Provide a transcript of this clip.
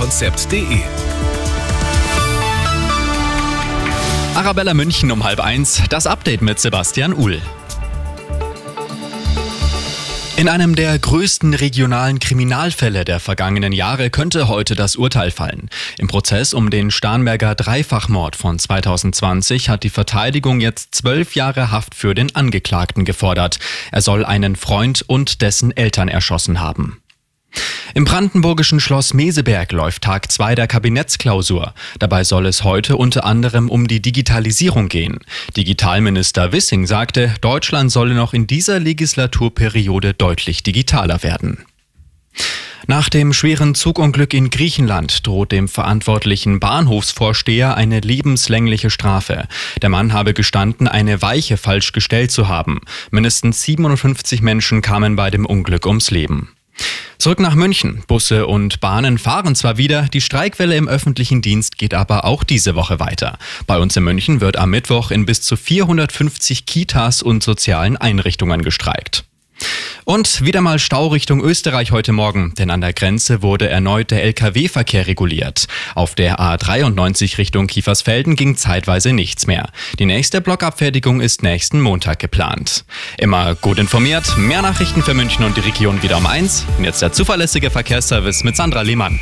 Konzept.de. Arabella München um halb eins, das Update mit Sebastian Uhl. In einem der größten regionalen Kriminalfälle der vergangenen Jahre könnte heute das Urteil fallen. Im Prozess um den Starnberger Dreifachmord von 2020 hat die Verteidigung jetzt zwölf Jahre Haft für den Angeklagten gefordert. Er soll einen Freund und dessen Eltern erschossen haben. Im brandenburgischen Schloss Meseberg läuft Tag 2 der Kabinettsklausur. Dabei soll es heute unter anderem um die Digitalisierung gehen. Digitalminister Wissing sagte, Deutschland solle noch in dieser Legislaturperiode deutlich digitaler werden. Nach dem schweren Zugunglück in Griechenland droht dem verantwortlichen Bahnhofsvorsteher eine lebenslängliche Strafe. Der Mann habe gestanden, eine Weiche falsch gestellt zu haben. Mindestens 57 Menschen kamen bei dem Unglück ums Leben. Zurück nach München. Busse und Bahnen fahren zwar wieder, die Streikwelle im öffentlichen Dienst geht aber auch diese Woche weiter. Bei uns in München wird am Mittwoch in bis zu 450 Kitas und sozialen Einrichtungen gestreikt. Und wieder mal Stau Richtung Österreich heute Morgen, denn an der Grenze wurde erneut der Lkw-Verkehr reguliert. Auf der A93 Richtung Kiefersfelden ging zeitweise nichts mehr. Die nächste Blockabfertigung ist nächsten Montag geplant. Immer gut informiert, mehr Nachrichten für München und die Region wieder um eins. Und jetzt der zuverlässige Verkehrsservice mit Sandra Lehmann.